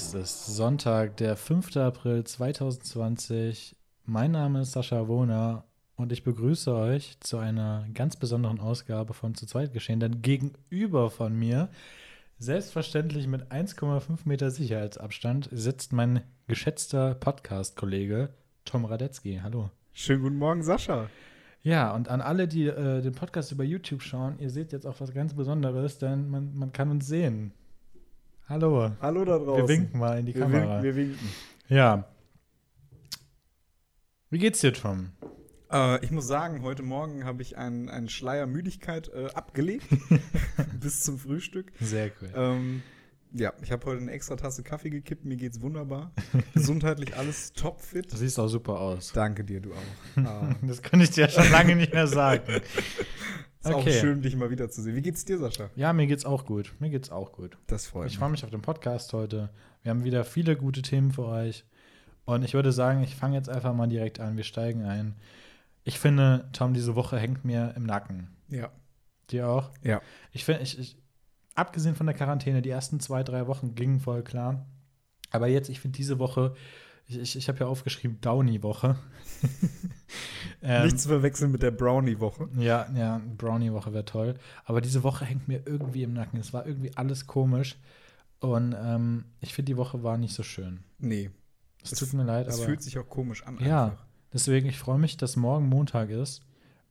Es ist Sonntag, der 5. April 2020. Mein Name ist Sascha Wohner und ich begrüße euch zu einer ganz besonderen Ausgabe von Zu zweit geschehen. Denn gegenüber von mir, selbstverständlich mit 1,5 Meter Sicherheitsabstand, sitzt mein geschätzter Podcast-Kollege Tom Radetzky. Hallo. Schönen guten Morgen, Sascha. Ja, und an alle, die äh, den Podcast über YouTube schauen, ihr seht jetzt auch was ganz Besonderes, denn man, man kann uns sehen. Hallo. Hallo da draußen. Wir winken mal in die wir Kamera. Winken, wir winken. Ja. Wie geht's dir, Tom? Äh, ich muss sagen, heute Morgen habe ich einen, einen Schleier Müdigkeit äh, abgelegt bis zum Frühstück. Sehr cool. Ähm, ja, ich habe heute eine extra Tasse Kaffee gekippt. Mir geht's wunderbar. Gesundheitlich alles topfit. Du siehst auch super aus. Danke dir, du auch. Ah, Das könnte ich dir ja schon lange nicht mehr sagen. Ist auch Okay. schön, dich mal wiederzusehen. Wie geht's dir, Sascha? Ja, mir geht's auch gut. Mir geht's auch gut. Das freut Ich mich. freue mich auf den Podcast heute. Wir haben wieder viele gute Themen für euch. Und ich würde sagen, ich fange jetzt einfach mal direkt an. Wir steigen ein. Ich finde, Tom, diese Woche hängt mir im Nacken. Ja. Dir auch? Ja. Ich finde, ich, ich, abgesehen von der Quarantäne, die ersten zwei, drei Wochen gingen voll klar. Aber jetzt, ich finde diese Woche, ich, ich, ich habe ja aufgeschrieben, Downy-Woche. ähm, Nicht zu verwechseln mit der Brownie-Woche. ja, ja, Brownie-Woche wäre toll. Aber diese Woche hängt mir irgendwie im Nacken. Es war irgendwie alles komisch. Und ähm, ich finde, die Woche war nicht so schön. Nee, Es Es- tut mir leid, es aber fühlt sich auch komisch an. Ja. einfach. deswegen, ich freue mich, dass morgen Montag ist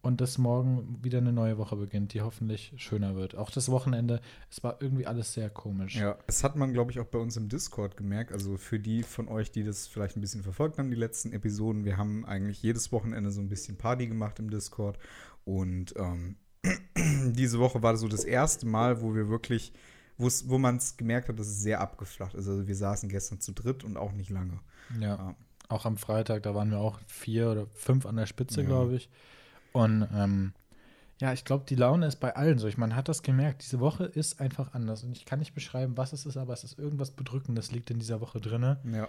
und dass morgen wieder eine neue Woche beginnt, die hoffentlich schöner wird. Auch das Wochenende, es war irgendwie alles sehr komisch. Ja, das hat man, glaube ich, auch bei uns im Discord gemerkt. Also für die von euch, die das vielleicht ein bisschen verfolgt haben, die letzten Episoden, wir haben eigentlich jedes Wochenende so ein bisschen Party gemacht im Discord. Und ähm, diese Woche war so das erste Mal, wo wir wirklich, wo man es gemerkt hat, dass es sehr abgeflacht ist. Also wir saßen gestern zu dritt und auch nicht lange. Ja. Ja. Auch am Freitag, da waren wir auch vier oder fünf an der Spitze, Ja. glaube ich. Und ähm, ja, ich glaube, die Laune ist bei allen so. Ich, man hat das gemerkt, diese Woche ist einfach anders. Und ich kann nicht beschreiben, was es ist, aber es ist irgendwas Bedrückendes liegt in dieser Woche drin. Ja,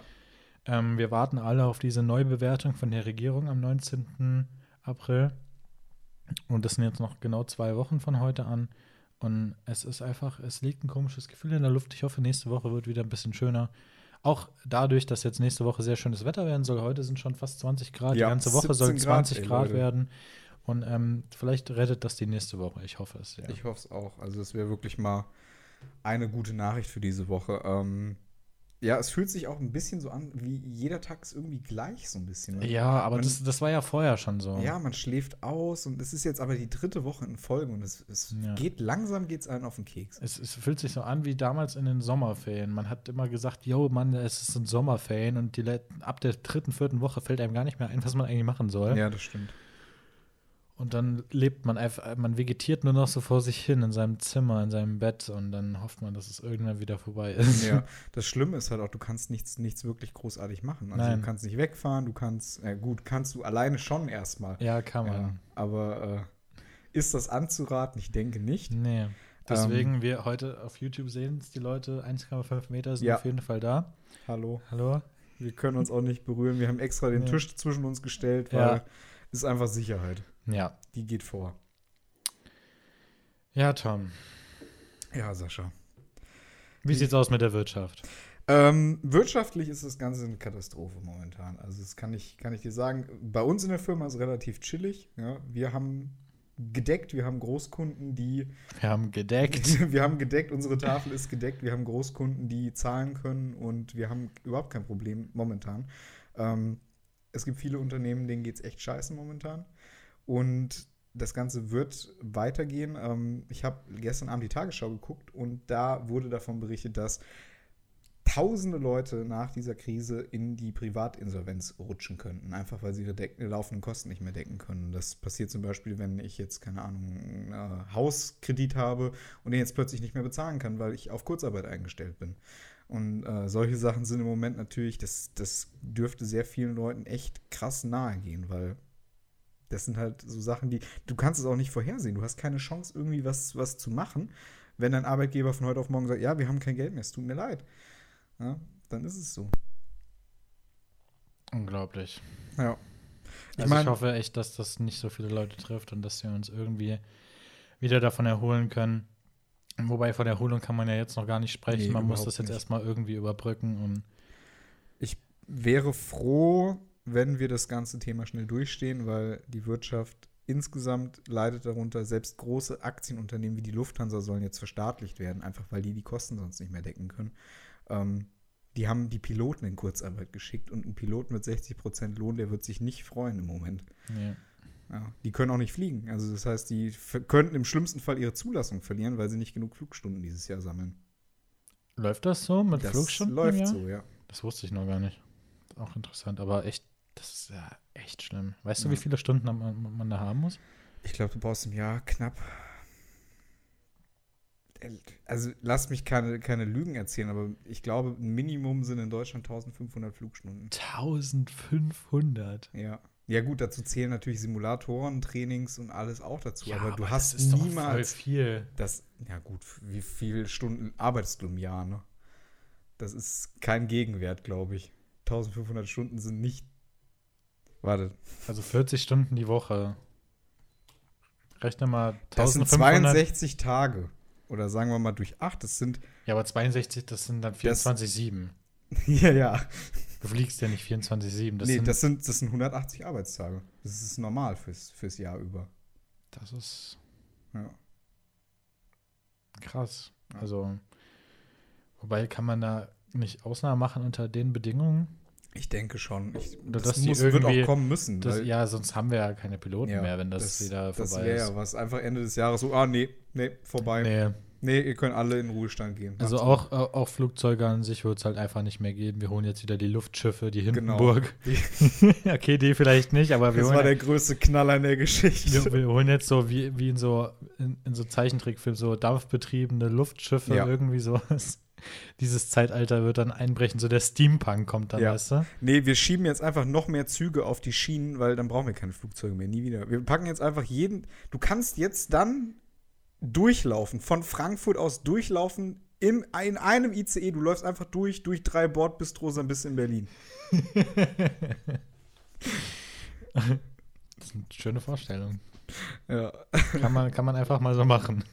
Ähm, wir warten alle auf diese Neubewertung von der Regierung am 19. April. Und das sind jetzt noch genau zwei Wochen von heute an. Und es ist einfach, es liegt ein komisches Gefühl in der Luft. Ich hoffe, nächste Woche wird wieder ein bisschen schöner. Auch dadurch, dass jetzt nächste Woche sehr schönes Wetter werden soll. Heute sind schon fast 20 Grad. Ja, die ganze Woche soll 17 Grad, 20 ey, Grad werden. Und ähm, vielleicht rettet das die nächste Woche. Ich hoffe es, ja. ich hoffe es auch. Also es wäre wirklich mal eine gute Nachricht für diese Woche. Ähm, ja, es fühlt sich auch ein bisschen so an, wie jeder Tag ist irgendwie gleich so ein bisschen. ne? ja, aber Man- das, das war ja vorher schon so. Ja, man schläft aus und es ist jetzt aber die dritte Woche in Folge und es, es Ja. geht langsam geht's einem auf den Keks. Es, es fühlt sich so an wie damals in den Sommerferien. Man hat immer gesagt, yo, Mann, es ist ein Sommerferien und die, ab der dritten, vierten Woche fällt einem gar nicht mehr ein, was man eigentlich machen soll. Ja, das stimmt. Und dann lebt man einfach, man vegetiert nur noch so vor sich hin in seinem Zimmer, in seinem Bett und dann hofft man, dass es irgendwann wieder vorbei ist. Ja, das Schlimme ist halt auch, du kannst nichts, nichts wirklich großartig machen. Also Nein. du kannst nicht wegfahren, du kannst, äh, gut, kannst du alleine schon erstmal. Ja, kann man. Ja, aber äh, ist das anzuraten? Ich denke nicht. Nee. Deswegen, wir heute auf YouTube sehen es, die Leute 1,5 Meter sind Ja. auf jeden Fall da. Hallo. Hallo? Wir können uns auch nicht berühren. Wir haben extra den Nee. Tisch zwischen uns gestellt, weil Ja. ist einfach Sicherheit. Ja. Die geht vor. Ja, Tom. Ja, Sascha. Wie sieht's aus mit der Wirtschaft? Ähm, wirtschaftlich ist das Ganze eine Katastrophe momentan. Also das kann ich, kann ich dir sagen. Bei uns in der Firma ist es relativ chillig. Ja. Wir haben gedeckt, wir haben Großkunden, die Wir haben gedeckt. wir haben gedeckt, unsere Tafel ist gedeckt, wir haben Großkunden, die zahlen können und wir haben überhaupt kein Problem momentan. Ähm, es gibt viele Unternehmen, denen geht es echt scheiße momentan. Und das Ganze wird weitergehen. Ähm, ich habe gestern Abend die Tagesschau geguckt und da wurde davon berichtet, dass tausende Leute nach dieser Krise in die Privatinsolvenz rutschen könnten, einfach weil sie ihre laufenden Kosten nicht mehr decken können. Das passiert zum Beispiel, wenn ich jetzt, keine Ahnung, äh, Hauskredit habe und den jetzt plötzlich nicht mehr bezahlen kann, weil ich auf Kurzarbeit eingestellt bin. Und äh, solche Sachen sind im Moment natürlich, das, das dürfte sehr vielen Leuten echt krass nahe gehen, weil das sind halt so Sachen, die, du kannst es auch nicht vorhersehen. Du hast keine Chance, irgendwie was, was zu machen, wenn dein Arbeitgeber von heute auf morgen sagt, ja, wir haben kein Geld mehr, es tut mir leid. Ja, dann ist es so. Unglaublich. Ja. Ich Also ich mein- hoffe echt, dass das nicht so viele Leute trifft und dass wir uns irgendwie wieder davon erholen können. Wobei von der Erholung kann man ja jetzt noch gar nicht sprechen. Nee, man muss das jetzt nicht. erstmal irgendwie überbrücken und Ich wäre froh, wenn wir das ganze Thema schnell durchstehen, weil die Wirtschaft insgesamt leidet darunter. Selbst große Aktienunternehmen wie die Lufthansa sollen jetzt verstaatlicht werden, einfach weil die die Kosten sonst nicht mehr decken können. Ähm, die haben die Piloten in Kurzarbeit geschickt und ein Pilot mit 60% Lohn, der wird sich nicht freuen im Moment. nee. Ja, die können auch nicht fliegen. Also das heißt, die könnten im schlimmsten Fall ihre Zulassung verlieren, weil sie nicht genug Flugstunden dieses Jahr sammeln. Läuft das so mit Das Flugstunden? läuft ja? so, ja. Das wusste ich noch gar nicht. Auch interessant, aber echt, das ist ja echt schlimm. Weißt du, Ja. wie viele Stunden man, man da haben muss? Ich glaube, du brauchst im Jahr knapp. Also, lass mich keine, keine Lügen erzählen, aber ich glaube, ein Minimum sind in Deutschland 1500 Flugstunden. 1500. Ja. Ja, gut, dazu zählen natürlich Simulatoren, Trainings und alles auch dazu. aber du das hast ist doch voll niemals viel. das. Ja, gut, wie viele Stunden arbeitest du im Jahr, ne? Das ist kein Gegenwert, glaube ich. 1500 Stunden sind nicht. Warte, Also 40 Stunden die Woche. Rechne mal das sind 1500. 62 Tage. Oder sagen wir mal durch 8, das sind. Ja, aber 62, das sind dann 24,7. ja, ja. Du fliegst ja nicht 24,7. Das, nee, sind, das sind, das sind 180 Arbeitstage. Das ist normal fürs, fürs Jahr über. das ist Ja. krass. Also, wobei kann man da nicht Ausnahmen machen unter den Bedingungen? Ich denke schon. Ich, das die muss, wird auch kommen müssen. Das, ja, sonst haben wir ja keine Piloten ja, mehr, wenn das, wieder Das vorbei wäre ist. ja was. Einfach Ende des Jahres so, ah, nee, nee, vorbei. Nee, Nee, ihr könnt alle in Ruhestand gehen. also auch, auch auch Flugzeuge an sich wird es halt einfach nicht mehr geben. Wir holen jetzt wieder die Luftschiffe, die Genau. Hindenburg. Die- okay, die vielleicht nicht, aber wir Das holen, war der größte Knaller in der Geschichte. wir, wir holen jetzt so wie, wie in so in, in so Zeichentrickfilmen so dampfbetriebene Luftschiffe, Ja. irgendwie sowas. Dieses Zeitalter wird dann einbrechen, so der Steampunk kommt dann, Ja. weißt du? Nee, wir schieben jetzt einfach noch mehr Züge auf die Schienen, weil dann brauchen wir keine Flugzeuge mehr, nie wieder. Wir packen jetzt einfach jeden. Du kannst jetzt dann durchlaufen, von Frankfurt aus durchlaufen im, in einem ICE. Du läufst einfach durch, durch drei Bordbistros, dann bist du in Berlin. Das ist eine schöne Vorstellung. Ja. Kann man, kann man einfach mal so machen.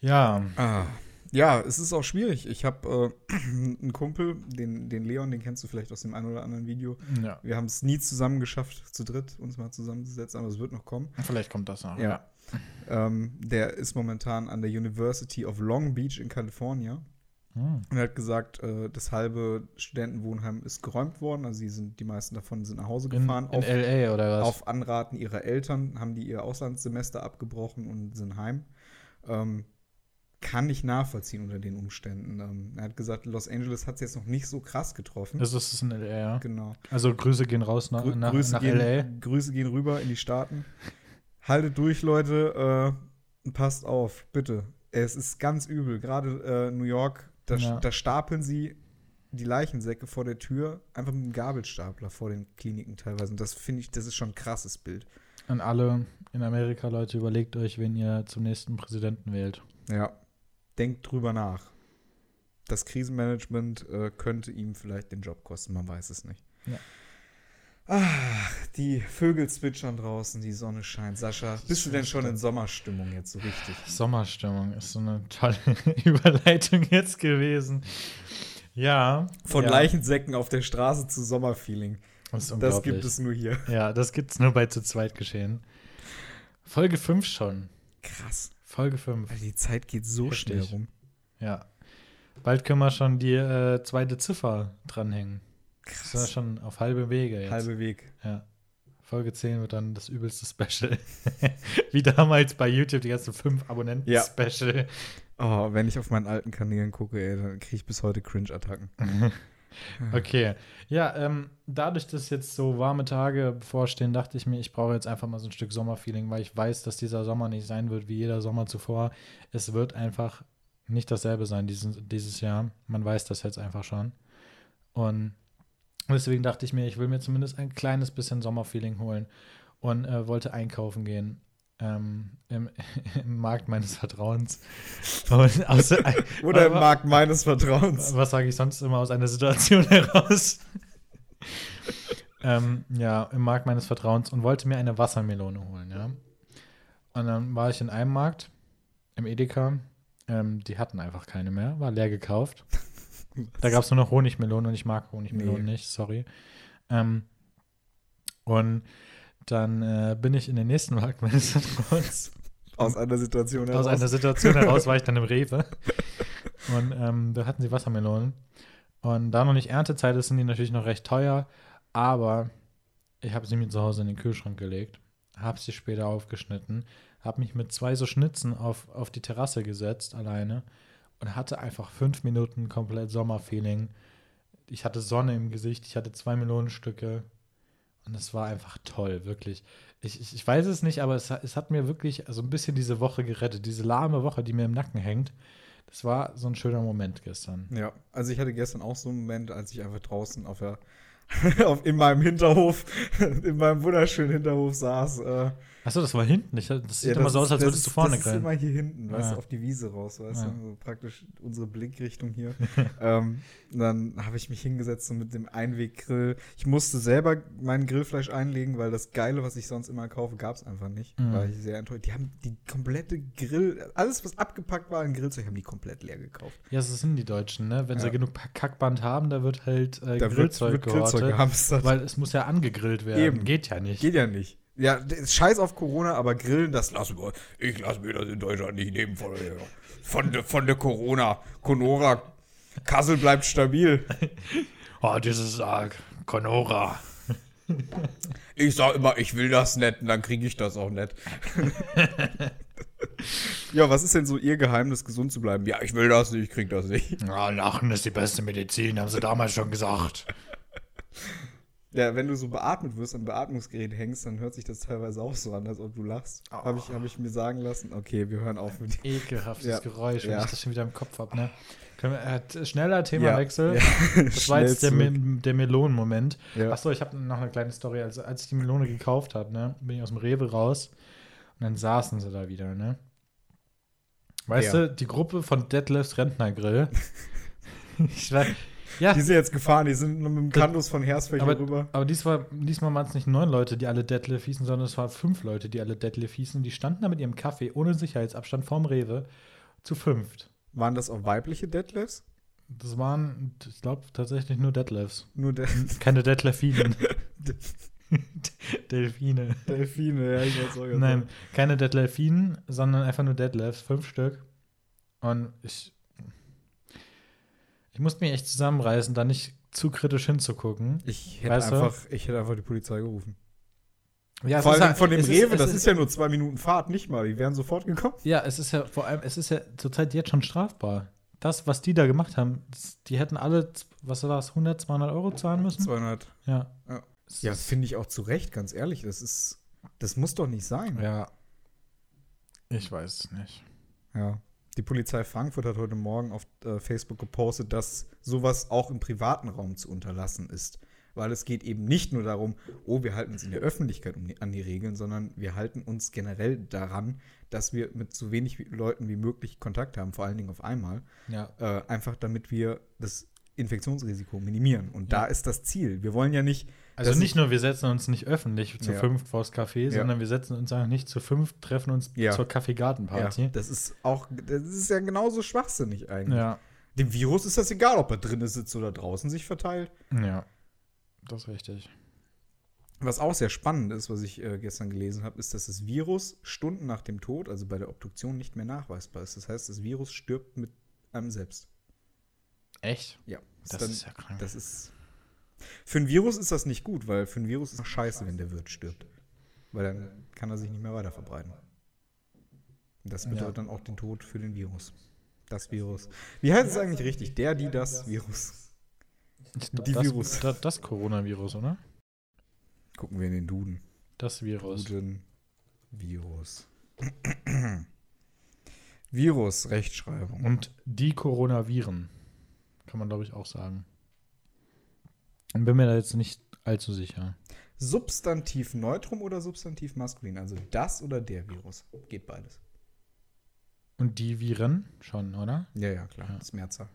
Ja, Ah. Ja, es ist auch schwierig. Ich habe äh, einen Kumpel, den, den Leon, den kennst du vielleicht aus dem einen oder anderen Video. ja. Wir haben es nie zusammen geschafft, zu dritt uns mal zusammenzusetzen, aber es wird noch kommen. Vielleicht kommt das noch. Ja. Ähm, der ist momentan an der University of Long Beach in Kalifornien Hm. und er hat gesagt, äh, das halbe Studentenwohnheim ist geräumt worden. Also die, sind, die meisten davon sind nach Hause In, gefahren. in auf, LA oder was? auf Anraten ihrer Eltern haben die ihr Auslandssemester abgebrochen und sind heim. Ähm, kann ich nachvollziehen unter den Umständen. Ähm, er hat gesagt, Los Angeles hat es jetzt noch nicht so krass getroffen. Das ist in LA, ja. genau. Also Grüße gehen raus nach, Grü nach, Grüße, nach gehen, LA. Grüße gehen rüber in die Staaten. Haltet durch, Leute. Äh, passt auf, bitte. Es ist ganz übel. Gerade äh, New York, da, Ja. da stapeln sie die Leichensäcke vor der Tür, einfach mit einem Gabelstapler vor den Kliniken teilweise. Und das finde ich, das ist schon ein krasses Bild. An alle in Amerika, Leute, überlegt euch, wen ihr zum nächsten Präsidenten wählt. Ja. Denkt drüber nach. Das Krisenmanagement äh, könnte ihm vielleicht den Job kosten, man weiß es nicht. Ja. Ach, die Vögel zwitschern draußen, die Sonne scheint. Sascha, bist du denn schon in Sommerstimmung jetzt so richtig? Sommerstimmung ist so eine tolle Überleitung jetzt gewesen. Ja. Von ja, Leichensäcken auf der Straße zu Sommerfeeling. Das, Das gibt es nur hier. Ja, das gibt es nur bei zu zweit geschehen. Folge 5 schon. Krass. Folge 5. Alter, die Zeit geht so Heftig. schnell rum. Ja. Bald können wir schon die äh, zweite Ziffer dranhängen. Das ist ja Krass. schon auf halbe Wege jetzt. Halbe Weg. Ja. Folge 10 wird dann das übelste Special. Wie damals bei YouTube, die ganzen fünf Ja. Abonnenten-Special. Oh, wenn ich auf meinen alten Kanälen gucke, ey, dann kriege ich bis heute Cringe-Attacken. Okay. Ja, ähm, dadurch, dass jetzt so warme Tage bevorstehen, dachte ich mir, ich brauche jetzt einfach mal so ein Stück Sommerfeeling, weil ich weiß, dass dieser Sommer nicht sein wird wie jeder Sommer zuvor. Es wird einfach nicht dasselbe sein diesen, dieses Jahr. Man weiß das jetzt einfach schon. Und deswegen dachte ich mir, ich will mir zumindest ein kleines bisschen Sommerfeeling holen und äh, wollte einkaufen gehen. Ähm, im, im Markt meines Vertrauens. Aus, Oder im Markt meines Vertrauens. was sage ich sonst immer aus einer Situation heraus? ähm, ja, im Markt meines Vertrauens und wollte mir eine Wassermelone holen, ja. Und dann war ich in einem Markt im Edeka. Ähm, die hatten einfach keine mehr, war leer gekauft. Da gab es nur noch Honigmelonen und ich mag Honigmelonen Nee. nicht, sorry. Ähm, und dann äh, bin ich in den nächsten Markt meines Vertrauens. Aus einer Situation Aus heraus. einer Situation heraus war ich dann im Rewe. Und ähm, da hatten sie Wassermelonen. Und da noch nicht Erntezeit ist, sind die natürlich noch recht teuer. Aber ich habe sie mir zu Hause in den Kühlschrank gelegt, habe sie später aufgeschnitten, habe mich mit zwei so Schnitzen auf, auf die Terrasse gesetzt, alleine. Und hatte einfach fünf Minuten komplett Sommerfeeling. Ich hatte Sonne im Gesicht, ich hatte zwei Melonenstücke. Und es war einfach toll, wirklich. Ich, ich, ich weiß es nicht, aber es, hat- es hat mir wirklich so ein bisschen diese Woche gerettet. Diese lahme Woche, die mir im Nacken hängt. Das war so ein schöner Moment gestern. Ja, also ich hatte gestern auch so einen Moment, als ich einfach draußen auf der in meinem Hinterhof, in meinem wunderschönen Hinterhof saß. Äh, Achso, das war hinten. Ich, das sieht ja, immer so aus, als würdest du vorne Das ist immer hier hinten, weißt Ja. du, auf die Wiese raus, weißt Ja. du, so praktisch unsere Blickrichtung hier. ähm, dann habe ich mich hingesetzt so mit dem Einweggrill. Ich musste selber mein Grillfleisch einlegen, weil das Geile, was ich sonst immer kaufe, gab es einfach nicht. Mhm. War ich sehr enttäuscht. Die haben die komplette Grill, alles was abgepackt war in Grillzeug, haben die komplett leer gekauft. Ja, so sind die Deutschen, ne? Wenn Ja. sie genug Kackband haben, da wird halt äh, Da Grillzeug wird, wird Grillzeug. Gehamstert. Weil es muss ja angegrillt werden. Eben. Geht ja nicht. Geht ja nicht. Ja, scheiß auf Corona, aber Grillen, das lassen wir. Ich lasse mir das in Deutschland nicht nehmen von, der- von, von der Corona. Conora. Kassel bleibt stabil. Oh, dieses äh, Conora. Ich sag immer, ich will das nicht und dann kriege ich das auch nicht. ja, was ist denn so Ihr Geheimnis, gesund zu bleiben? Ja, ich will das nicht, ich krieg das nicht. Ja, Lachen ist die beste Medizin, haben sie damals schon gesagt. Ja, wenn du so beatmet wirst, am Beatmungsgerät hängst, dann hört sich das teilweise auch so an, als ob du lachst. Oh. Habe ich, hab ich mir sagen lassen. Okay, wir hören auf mit dem. Ekelhaftes Ja. Geräusch, wenn Ja. ich das schon wieder im Kopf habe, ne? Wir, äh, schneller Themawechsel. Ja. Das war jetzt der, der Melonenmoment. Ja. Achso, ich habe noch eine kleine Story. Also, als ich die Melone gekauft habe, ne, bin ich aus dem Rewe raus und dann saßen sie da wieder, ne? Weißt Ja. du, die Gruppe von Detlefs Rentnergrill. ich war, ja, Die sind jetzt gefahren, die sind mit dem Kandus von Hersfeld aber, rüber. aber diesmal, diesmal waren es nicht neun Leute, die alle Detlef hießen, sondern es waren fünf Leute, die alle Detlef hießen. Die standen da mit ihrem Kaffee ohne Sicherheitsabstand vorm Rewe zu fünft. Waren das auch weibliche Deadlifts? Das waren, ich glaube, tatsächlich nur Detlefs. Nur De Keine Detlefinen. Delfine. Delfine, ja, ich weiß auch Nein, keine Detlefinen, sondern einfach nur Detlefs, fünf Stück. Und ich, ich musste mich echt zusammenreißen, da nicht zu kritisch hinzugucken. Ich hätte, Weißt du? einfach, ich hätte einfach die Polizei gerufen. Ja, Vor ist allem ja- von dem Rewe, es das ist ja nur zwei Minuten Fahrt, nicht mal. Die wären sofort gekommen. Ja, es ist ja vor allem, es ist ja zurzeit jetzt schon strafbar. Das, was die da gemacht haben, die hätten alle, was war das, 100, 200 Euro zahlen müssen? 200. Ja. Ja. Ja, ist- finde ich auch zu Recht, ganz ehrlich. Das ist, das muss doch nicht sein. ja. Ich weiß es nicht. Ja. Die Polizei Frankfurt hat heute Morgen auf äh, Facebook gepostet, dass sowas auch im privaten Raum zu unterlassen ist. Weil es geht eben nicht nur darum, oh, wir halten uns in der Öffentlichkeit um die, an die Regeln, sondern wir halten uns generell daran, dass wir mit so wenig Leuten wie möglich Kontakt haben, vor allen Dingen auf einmal. Ja. Äh, einfach damit wir das Infektionsrisiko minimieren. Und Ja. da ist das Ziel. Wir wollen ja nicht. Also nicht nur, wir setzen uns nicht öffentlich zu Ja. fünft vors Café, Ja. sondern wir setzen uns auch nicht zu fünf, treffen uns Ja. zur Ja, Kaffeegartenparty. das ist auch, das ist ja genauso schwachsinnig eigentlich. Ja. Dem Virus ist das egal, ob er drinnen sitzt oder draußen sich verteilt. Ja. Das ist richtig. Was auch sehr spannend ist, was ich äh, gestern gelesen habe, ist, dass das Virus Stunden nach dem Tod, also bei der Obduktion, nicht mehr nachweisbar ist. Das heißt, das Virus stirbt mit einem selbst. Echt? Ja. Das dann, ist ja krank. das ist. Für ein Virus ist das nicht gut, weil für ein Virus ist es scheiße, wenn der Wirt stirbt. Weil dann kann er sich nicht mehr weiter verbreiten. Das Ja. bedeutet dann auch den Tod für den Virus. Das Virus. Wie heißt es eigentlich richtig? Der, die, das Virus. Die das, Virus. Das, das Coronavirus, oder? Gucken wir in den Duden. Das Virus. Duden. Virus. Virus, Rechtschreibung. Und die Coronaviren. Kann man, glaube ich, auch sagen. Und bin mir da jetzt nicht allzu sicher. Substantiv Neutrum oder Substantiv Maskulin? Also das oder der Virus? Geht beides. Und die Viren schon, oder? Ja, ja, klar. Ja. Das Mehrzahl.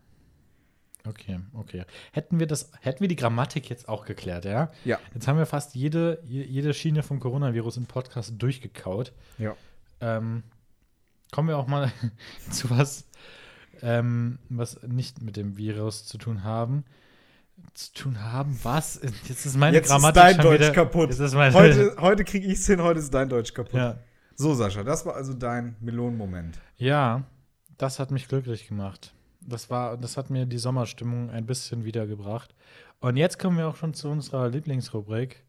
Okay, okay. Hätten wir das, hätten wir die Grammatik jetzt auch geklärt, ja? Ja. Jetzt haben wir fast jede, je- jede Schiene vom Coronavirus im Podcast durchgekaut. Ja. Ähm, kommen wir auch mal zu was, ähm, was nicht mit dem Virus zu tun haben. Zu tun haben, was? Jetzt ist meine Jetzt Grammatik ist dein schon Deutsch wieder, kaputt. Jetzt ist meine, Heute, heute kriege ich es hin, heute ist dein Deutsch kaputt. ja. So, Sascha, das war also dein Melonenmoment. ja, das hat mich glücklich gemacht. Das war, das hat mir die Sommerstimmung ein bisschen wiedergebracht. Und jetzt kommen wir auch schon zu unserer Lieblingsrubrik.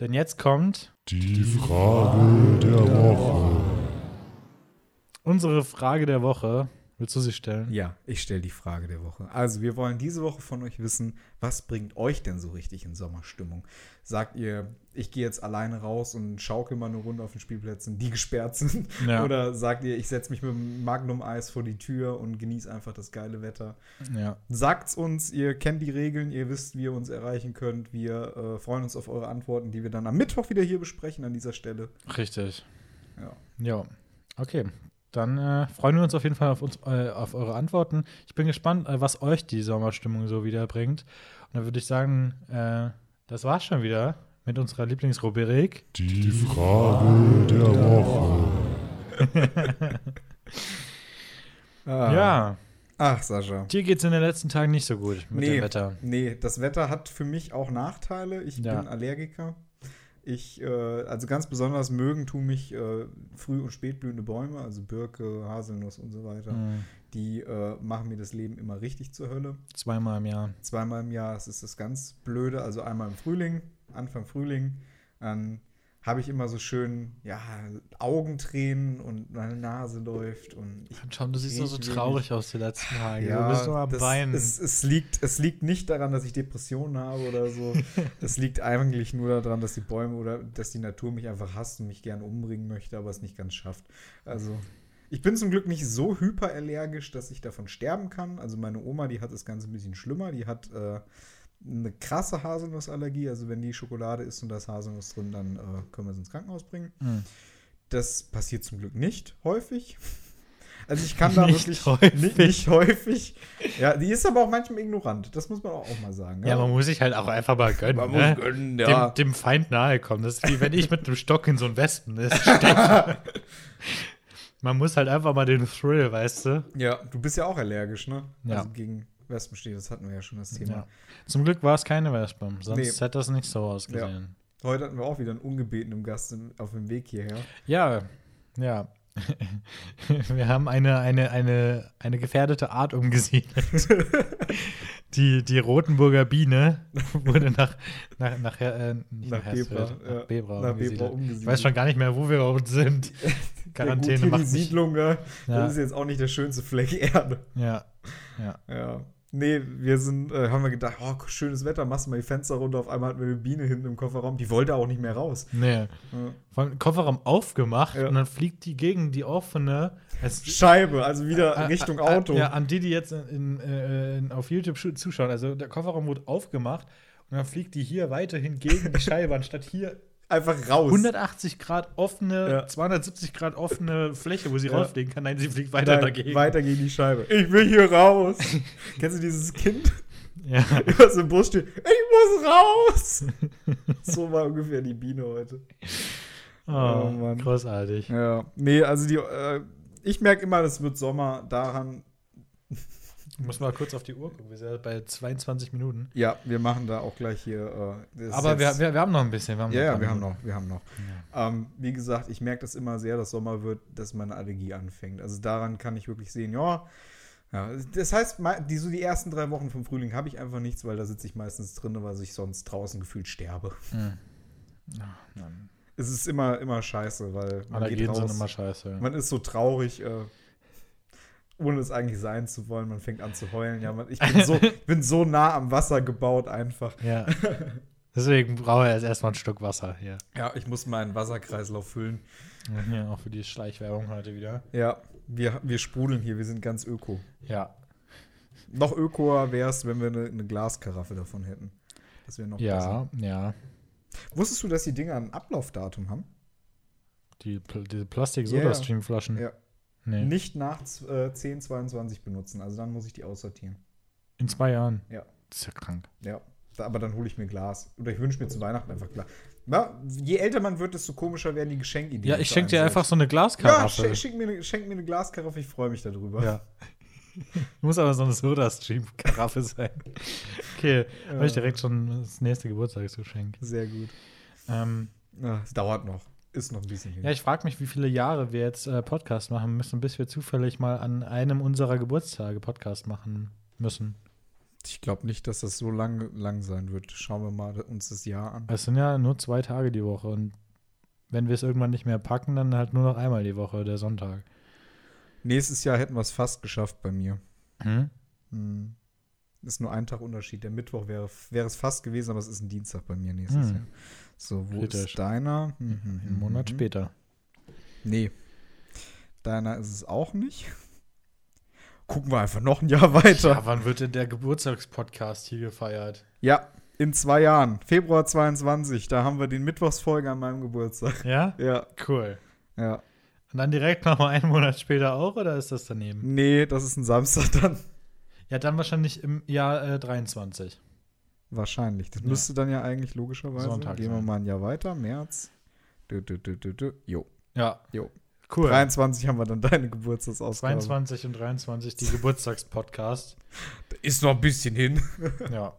Denn jetzt kommt Die Frage der Woche. unsere Frage der Woche. Willst du sie stellen? Ja, ich stelle die Frage der Woche. Also, wir wollen diese Woche von euch wissen, was bringt euch denn so richtig in Sommerstimmung? Sagt ihr, ich gehe jetzt alleine raus und schaukel mal eine Runde auf den Spielplätzen, die gesperrt sind? Ja. Oder sagt ihr, ich setze mich mit dem Magnum-Eis vor die Tür und genieße einfach das geile Wetter? Ja. Sagt's uns, ihr kennt die Regeln, ihr wisst, wie ihr uns erreichen könnt. Wir äh, freuen uns auf eure Antworten, die wir dann am Mittwoch wieder hier besprechen an dieser Stelle. Richtig. Ja. Ja. Okay. Dann äh, freuen wir uns auf jeden Fall auf, uns, äh, auf eure Antworten. Ich bin gespannt, äh, was euch die Sommerstimmung so wiederbringt. Und dann würde ich sagen, äh, das war's schon wieder mit unserer Lieblingsrubrik. Die Frage der Woche. Ah. Ja, Ach, Sascha. dir geht's in den letzten Tagen nicht so gut mit Nee. dem Wetter. Nee, das Wetter hat für mich auch Nachteile. Ich Ja. bin Allergiker. Ich, äh, also ganz besonders mögen tun mich äh, früh- und spätblühende Bäume, also Birke, Haselnuss und so weiter. Hm, Die äh, machen mir das Leben immer richtig zur Hölle. zweimal im Jahr. Zweimal im Jahr, das ist das ganz Blöde. Also einmal im Frühling, Anfang Frühling, dann habe ich immer so schön, ja, Augentränen und meine Nase läuft und ich Schau, du siehst so, so traurig aus die letzten Tage. ja, du bist nur am das, Weinen. Es, es, liegt, es liegt nicht daran, dass ich Depressionen habe oder so. es liegt eigentlich nur daran, dass die Bäume oder dass die Natur mich einfach hasst und mich gerne umbringen möchte, aber es nicht ganz schafft. Also, ich bin zum Glück nicht so hyperallergisch, dass ich davon sterben kann. Also, meine Oma, die hat das Ganze ein bisschen schlimmer. Die hat äh, eine krasse Haselnussallergie. Also, wenn die Schokolade ist und da ist Haselnuss drin, dann äh, können wir sie ins Krankenhaus bringen. Hm. Das passiert zum Glück nicht häufig. Also ich kann da Nicht wirklich häufig. Nicht, nicht häufig. Ja, die ist aber auch manchmal ignorant. Das muss man auch mal sagen. Ja, man muss sich halt auch einfach mal gönnen. Man ne? muss gönnen, ja. dem, dem Feind nahe kommen. Das ist wie wenn ich mit einem Stock in so ein Wespennest stecke. Man muss halt einfach mal den Thrill, weißt du? ja, du bist ja auch allergisch, ne? Ja. Also gegen Wespenstiche, das hatten wir ja schon das Thema. Ja. Zum Glück war es keine Wespe, sonst Nee. hätte das nicht so ausgesehen. Heute hatten wir auch wieder einen ungebetenen Gast im- auf dem Weg hierher. Ja, ja. Wir haben eine, eine, eine, eine gefährdete Art umgesiedelt. die, die Rotenburger Biene wurde nach, nach, nach, äh, Nach Bebra, Hersfeld, ja. nach Bebra, Nach umgesiedelt. Bebra umgesiedelt. Ich weiß schon gar nicht mehr, wo wir überhaupt sind. Quarantäne ja, macht die. Siedlung, ja. Ja, Das ist jetzt auch nicht der schönste Fleck Erde. ja, ja. Ja. Nee, wir sind, äh, haben wir gedacht, oh, schönes Wetter, machst du mal die Fenster runter. Auf einmal hatten wir eine Biene hinten im Kofferraum, die wollte auch nicht mehr raus. Nee. Ja. Vor allem Kofferraum aufgemacht Ja. und dann fliegt die gegen die offene Scheibe, also wieder Äh, Richtung äh, Auto. Ja, an die, die jetzt in, äh, in, auf YouTube zuschauen. Also der Kofferraum wurde aufgemacht und dann fliegt die hier weiterhin gegen die Scheibe, anstatt hier Einfach raus. 180 Grad offene, Ja. 270 Grad offene Fläche, wo sie Ja. rausfliegen kann. Nein, sie fliegt weiter Nein, dagegen. Weiter gegen die Scheibe. Ich will hier raus. Kennst du dieses Kind, Ja. was im Bus steht? Ich muss raus. so war ungefähr die Biene heute. Oh, Oh, Mann. großartig. Ja. Nee, also die, äh, ich merke immer, es wird Sommer daran. Ich muss mal kurz auf die Uhr gucken. Wir sind ja bei 22 Minuten. Ja, wir machen da auch gleich hier. Äh, Aber wir, wir, wir haben noch ein bisschen. Wir haben Ja, noch ja, wir haben noch, wir haben noch. Ähm, wie gesagt, ich merke das immer sehr, dass Sommer wird, dass meine Allergie anfängt. Also daran kann ich wirklich sehen, ja. ja das heißt, die, so die ersten drei Wochen vom Frühling habe ich einfach nichts, weil da sitze ich meistens drin, weil ich sonst draußen gefühlt sterbe. Hm. Ja, Mann. Es ist immer, immer scheiße, weil man geht Allergien sind raus, immer scheiße. man ist so traurig, äh, ohne es eigentlich sein zu wollen. Man fängt an zu heulen. Ja, man, ich bin so, bin so nah am Wasser gebaut einfach. Ja. Deswegen brauche ich jetzt erstmal ein Stück Wasser hier. Ja, ich muss meinen Wasserkreislauf füllen. Ja, auch für die Schleichwerbung heute wieder. Ja, wir, wir sprudeln hier, wir sind ganz öko. Ja. Noch ökoer wäre es, wenn wir eine, eine Glaskaraffe davon hätten. Das wäre noch besser. Ja, ja. Wusstest du, dass die Dinger ein Ablaufdatum haben? Die, Pl- diese Ja, Plastik-Soda-Stream-Flaschen. Ja. Nee. Nicht nach äh, 10, 22 benutzen. Also dann muss ich die aussortieren. In zwei Jahren. Ja. Das ist ja krank. Ja. Aber dann hole ich mir Glas. Oder ich wünsche mir zu Weihnachten einfach Glas. Ja, je älter man wird, desto komischer werden die Geschenkideen. Ja, ich schenke dir einfach so eine Ja, Glaskaraffe. sch schenk mir, eine- schenk mir eine Glaskaraffe, ich freue mich darüber. Ja. Muss aber so eine Soda-Stream-Karaffe sein. Okay, habe ich direkt schon das nächste Geburtstagsgeschenk. Sehr gut. Ähm, Ja, es dauert noch. Ist noch ein bisschen hin. ja, ich frage mich, wie viele Jahre wir jetzt äh, Podcast machen müssen, bis wir zufällig mal an einem unserer Geburtstage Podcast machen müssen. Ich glaube nicht, dass das so lang, lang sein wird. Schauen wir mal uns das Jahr an. Es sind ja nur zwei Tage die Woche und wenn wir es irgendwann nicht mehr packen, dann halt nur noch einmal die Woche, der Sonntag. Nächstes Jahr hätten wir es fast geschafft bei mir. Hm? Hm. Ist nur ein Tag Unterschied. Der Mittwoch wäre, wäre es fast gewesen, aber es ist ein Dienstag bei mir nächstes Hm. Jahr. So, wo Kritisch. ist deiner? Hm, hm, Einen Monat hm. später. Nee. Deiner ist es auch nicht. Gucken wir einfach noch ein Jahr weiter. Ja, wann wird denn der Geburtstagspodcast hier gefeiert? Ja, in zwei Jahren. Februar 22. Da haben wir den Mittwochsfolge an meinem Geburtstag. Ja? Ja, Cool. ja. Und dann direkt nochmal einen Monat später auch, oder ist das daneben? Nee, das ist ein Samstag dann. Ja, dann wahrscheinlich im Jahr äh, 23. Wahrscheinlich. Das Ja. müsste dann ja eigentlich logischerweise. Sonntag Gehen wir mal ein Jahr weiter. März. Dü, dü, dü. Jo. Ja. Jo. Cool. 23 haben wir dann deine Geburtstagsausgabe. 22 und 23 die Geburtstagspodcast. Ist noch ein bisschen hin. Ja.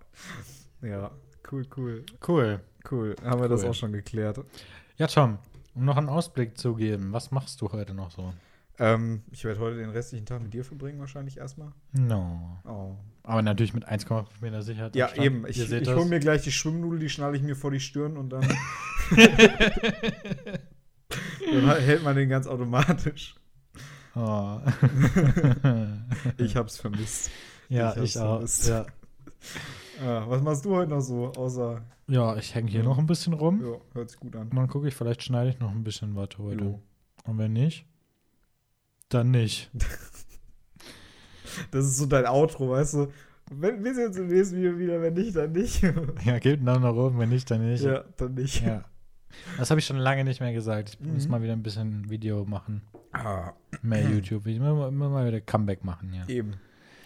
Ja, cool, cool. Cool. Cool. Haben wir das Cool. auch schon geklärt. Ja, Tom, um noch einen Ausblick zu geben, was machst du heute noch so? Ähm, ich werde heute den restlichen Tag mit dir verbringen, wahrscheinlich erstmal. No. Oh. Aber natürlich mit 1,5 Meter Sicherheit. Ja, Abstand. eben. Ich, ich hole mir gleich die Schwimmnudel, die schnalle ich mir vor die Stirn und dann, dann hält man den ganz automatisch. Oh. Ich hab's vermisst. ja, ich ich, auch. vermisst. Ja. Ah, was machst du heute noch so, außer. ja, ich hänge hier Ja. noch ein bisschen rum. Ja, hört sich gut an. Und dann gucke ich, vielleicht schneide ich noch ein bisschen was heute. Jo. Und wenn nicht, dann nicht. Das ist so dein Outro, weißt du? Wenn, wir sehen uns im nächsten Video wieder, wenn nicht, dann nicht. Ja, gebt einen Daumen nach oben, wenn nicht, dann nicht. ja, dann nicht. Ja. Das habe ich schon lange nicht mehr gesagt. Ich muss Mhm. mal wieder ein bisschen Video machen. Ah, Mehr YouTube. Ich muss immer mal wieder Comeback machen, ja. eben.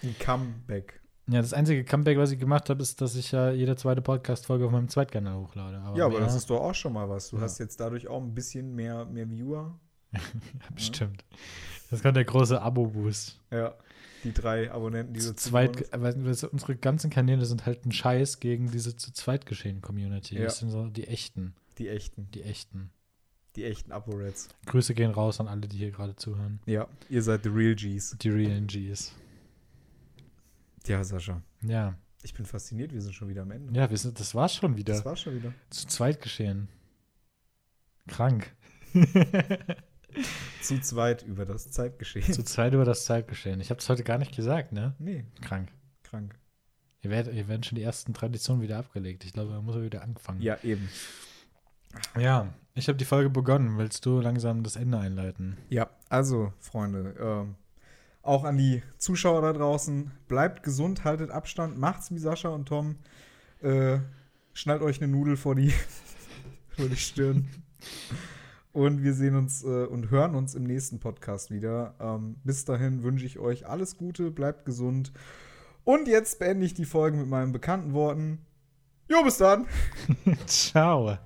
Ein Comeback. Ja, das einzige Comeback, was ich gemacht habe, ist, dass ich ja jede zweite Podcast-Folge auf meinem Zweitkanal hochlade. ja, aber das ist doch auch schon mal was. Du Ja. hast jetzt dadurch auch ein bisschen mehr, mehr Viewer. Ja, bestimmt. Das kommt der große Abo-Boost. Ja. Die drei Abonnenten, die Zu zweit, aber das- unsere ganzen Kanäle sind halt ein Scheiß gegen diese zu zweit geschehen Community. Ja. Das sind so die echten, Die echten. die echten. Die echten Abo-Reds. Grüße gehen raus an alle, die hier gerade zuhören. Ja, ihr seid the real Gs. Die realen Gs. Ja, Sascha. Ja, Ich bin fasziniert, wir sind schon wieder am Ende. ja, wir sind, das war's schon wieder. Das war's schon wieder. zu zweit geschehen. Krank. Zu zweit über das Zeitgeschehen. zu zweit über das Zeitgeschehen. Ich habe es heute gar nicht gesagt, ne? nee, Krank. krank. Hier, werd, hier werden schon die ersten Traditionen wieder abgelegt. Ich glaube, da muss er wieder angefangen. Ja, eben. Ja, ich habe die Folge begonnen. Willst du langsam das Ende einleiten? Ja, also, Freunde, ähm, auch an die Zuschauer da draußen, bleibt gesund, haltet Abstand, macht's wie Sascha und Tom. Äh, schnallt euch eine Nudel vor die, vor die Stirn. Und wir sehen uns äh, und hören uns im nächsten Podcast wieder. Ähm, bis dahin wünsche ich euch alles Gute, bleibt gesund. Und jetzt beende ich die Folge mit meinen bekannten Worten. Jo, bis dann! Ciao.